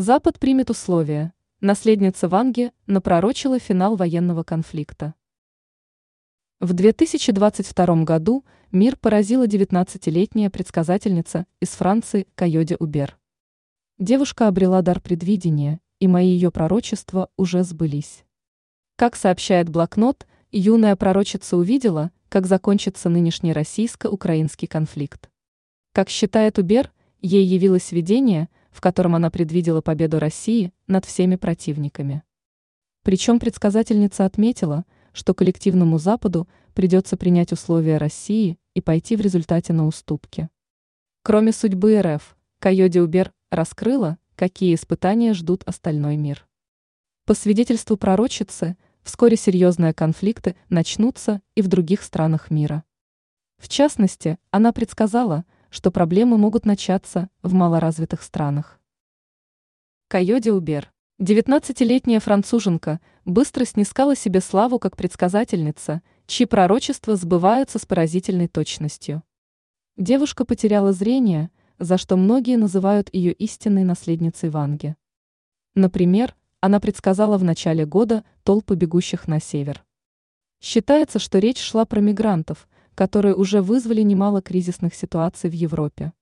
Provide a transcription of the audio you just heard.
Запад примет условия. Наследница Ванги напророчила финал военного конфликта. В 2022 году мир поразила 19-летняя предсказательница из Франции Кайоде Убер. Девушка обрела дар предвидения, и мои ее пророчества уже сбылись. Как сообщает блокнот, юная пророчица увидела, как закончится нынешний российско-украинский конфликт. Как считает Убер, ей явилось видение, в котором она предвидела победу России над всеми противниками. Причем предсказательница отметила, что коллективному Западу придется принять условия России и пойти в результате на уступки. Кроме судьбы РФ, Кайоди Убер раскрыла, какие испытания ждут остальной мир. По свидетельству пророчицы, вскоре серьезные конфликты начнутся и в других странах мира. В частности, она предсказала, что проблемы могут начаться в малоразвитых странах. Кайоди Убер, 19-летняя француженка, быстро снискала себе славу как предсказательница, чьи пророчества сбываются с поразительной точностью. Девушка потеряла зрение, за что многие называют ее истинной наследницей Ванги. Например, она предсказала в начале года толпы бегущих на север. Считается, что речь шла про мигрантов, которые уже вызвали немало кризисных ситуаций в Европе.